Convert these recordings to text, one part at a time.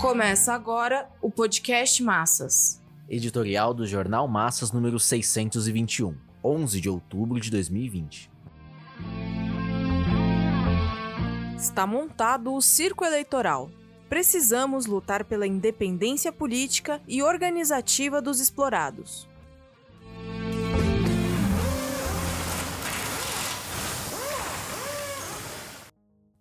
Começa agora o podcast Massas. Editorial do Jornal Massas número 621, 11 de outubro de 2020. Está montado o circo eleitoral. Precisamos lutar pela independência política e organizativa dos explorados.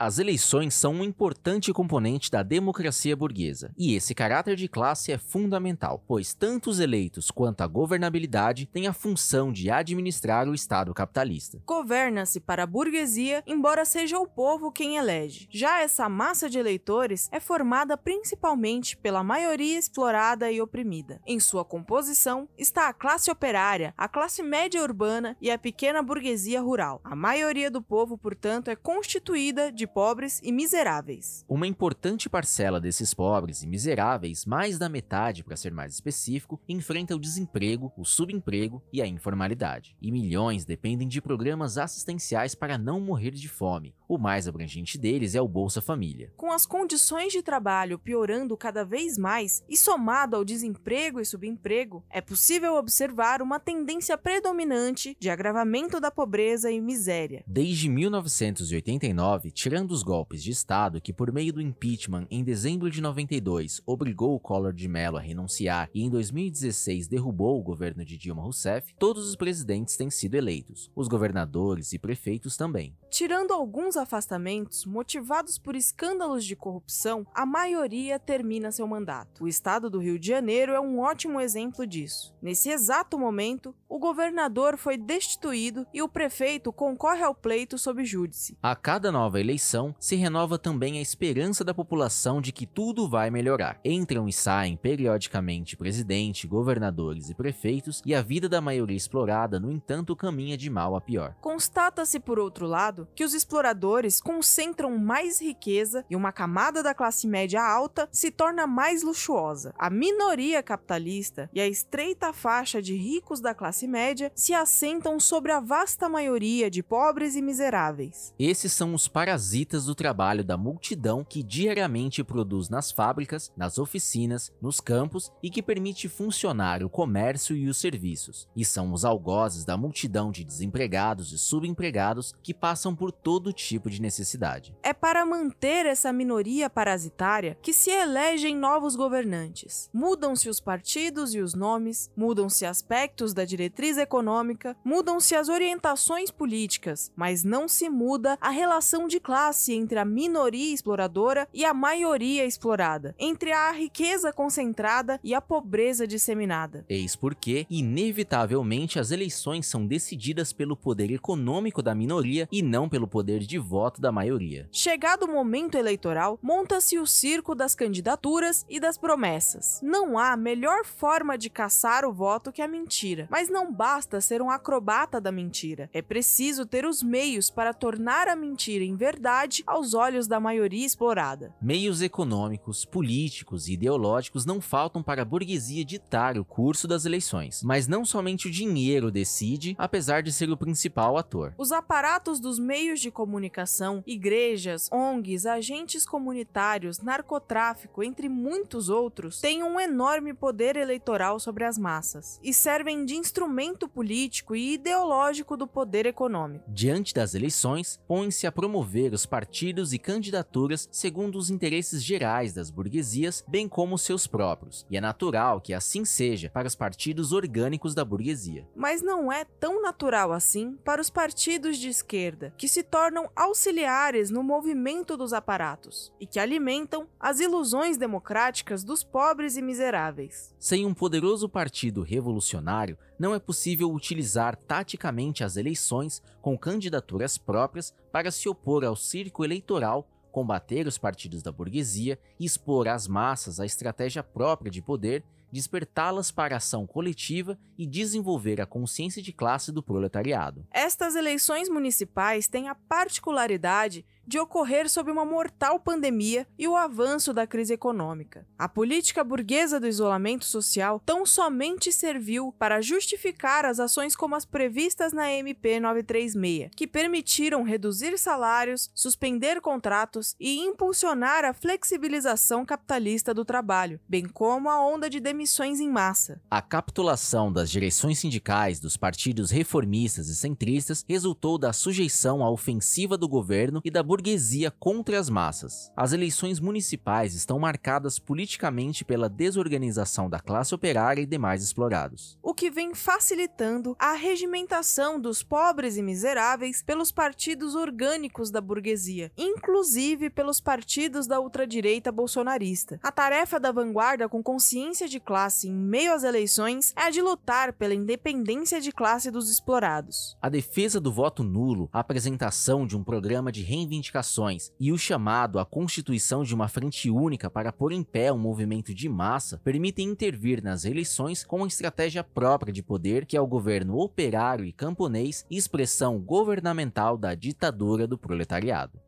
As eleições são um importante componente da democracia burguesa, e esse caráter de classe é fundamental, pois tanto os eleitos quanto a governabilidade têm a função de administrar o Estado capitalista. Governa-se para a burguesia, embora seja o povo quem elege. Já essa massa de eleitores é formada principalmente pela maioria explorada e oprimida. Em sua composição está a classe operária, a classe média urbana e a pequena burguesia rural. A maioria do povo, portanto, é constituída de pobres e miseráveis. Uma importante parcela desses pobres e miseráveis, mais da metade para ser mais específico, enfrenta o desemprego, o subemprego e a informalidade. E milhões dependem de programas assistenciais para não morrer de fome. O mais abrangente deles é o Bolsa Família. Com as condições de trabalho piorando cada vez mais e somado ao desemprego e subemprego, é possível observar uma tendência predominante de agravamento da pobreza e miséria. Desde 1989, tirando tirando os golpes de Estado que, por meio do impeachment em dezembro de 92, obrigou o Collor de Mello a renunciar e em 2016 derrubou o governo de Dilma Rousseff, todos os presidentes têm sido eleitos, os governadores e prefeitos também. Tirando alguns afastamentos motivados por escândalos de corrupção, a maioria termina seu mandato. O estado do Rio de Janeiro é um ótimo exemplo disso. Nesse exato momento, o governador foi destituído e o prefeito concorre ao pleito sob júdice. A cada nova eleição, se renova também a esperança da população de que tudo vai melhorar. Entram e saem periodicamente presidente, governadores e prefeitos, e a vida da maioria explorada, no entanto, caminha de mal a pior. Constata-se, por outro lado, que os exploradores concentram mais riqueza e uma camada da classe média alta se torna mais luxuosa. A minoria capitalista e a estreita faixa de ricos da classe média se assentam sobre a vasta maioria de pobres e miseráveis. Esses são os parasitas do trabalho da multidão que diariamente produz nas fábricas, nas oficinas, nos campos e que permite funcionar o comércio e os serviços. E são os algozes da multidão de desempregados e subempregados que passam por todo tipo de necessidade. É para manter essa minoria parasitária que se elegem novos governantes. Mudam-se os partidos e os nomes, mudam-se aspectos da diretriz econômica, mudam-se as orientações políticas, mas não se muda a relação de classe entre a minoria exploradora e a maioria explorada, entre a riqueza concentrada e a pobreza disseminada. Eis porque, inevitavelmente, as eleições são decididas pelo poder econômico da minoria e não não pelo poder de voto da maioria. Chegado o momento eleitoral, monta-se o circo das candidaturas e das promessas. Não há melhor forma de caçar o voto que a mentira, mas não basta ser um acrobata da mentira. É preciso ter os meios para tornar a mentira em verdade aos olhos da maioria explorada. Meios econômicos, políticos e ideológicos não faltam para a burguesia ditar o curso das eleições, mas não somente o dinheiro decide, apesar de ser o principal ator. Os aparatos dos meios de comunicação, igrejas, ONGs, agentes comunitários, narcotráfico, entre muitos outros, têm um enorme poder eleitoral sobre as massas e servem de instrumento político e ideológico do poder econômico. Diante das eleições, põe-se a promover os partidos e candidaturas segundo os interesses gerais das burguesias, bem como seus próprios, e é natural que assim seja para os partidos orgânicos da burguesia. Mas não é tão natural assim para os partidos de esquerda, que se tornam auxiliares no movimento dos aparatos e que alimentam as ilusões democráticas dos pobres e miseráveis. Sem um poderoso partido revolucionário, não é possível utilizar taticamente as eleições com candidaturas próprias para se opor ao circo eleitoral combater os partidos da burguesia e expor às massas a estratégia própria de poder despertá-las para a ação coletiva e desenvolver a consciência de classe do proletariado. Estas eleições municipais têm a particularidade de ocorrer sob uma mortal pandemia e o avanço da crise econômica. A política burguesa do isolamento social tão somente serviu para justificar as ações como as previstas na MP 936, que permitiram reduzir salários, suspender contratos e impulsionar a flexibilização capitalista do trabalho, bem como a onda de demissões em massa. A capitulação das direções sindicais dos partidos reformistas e centristas resultou da sujeição à ofensiva do governo e da burguesia contra as massas. As eleições municipais estão marcadas politicamente pela desorganização da classe operária e demais explorados. O que vem facilitando a regimentação dos pobres e miseráveis pelos partidos orgânicos da burguesia, inclusive pelos partidos da ultradireita bolsonarista. A tarefa da vanguarda com consciência de classe em meio às eleições é a de lutar pela independência de classe dos explorados. A defesa do voto nulo, a apresentação de um programa de reivindicação reivindicações e o chamado à constituição de uma frente única para pôr em pé um movimento de massa permitem intervir nas eleições com uma estratégia própria de poder que é o governo operário e camponês expressão governamental da ditadura do proletariado.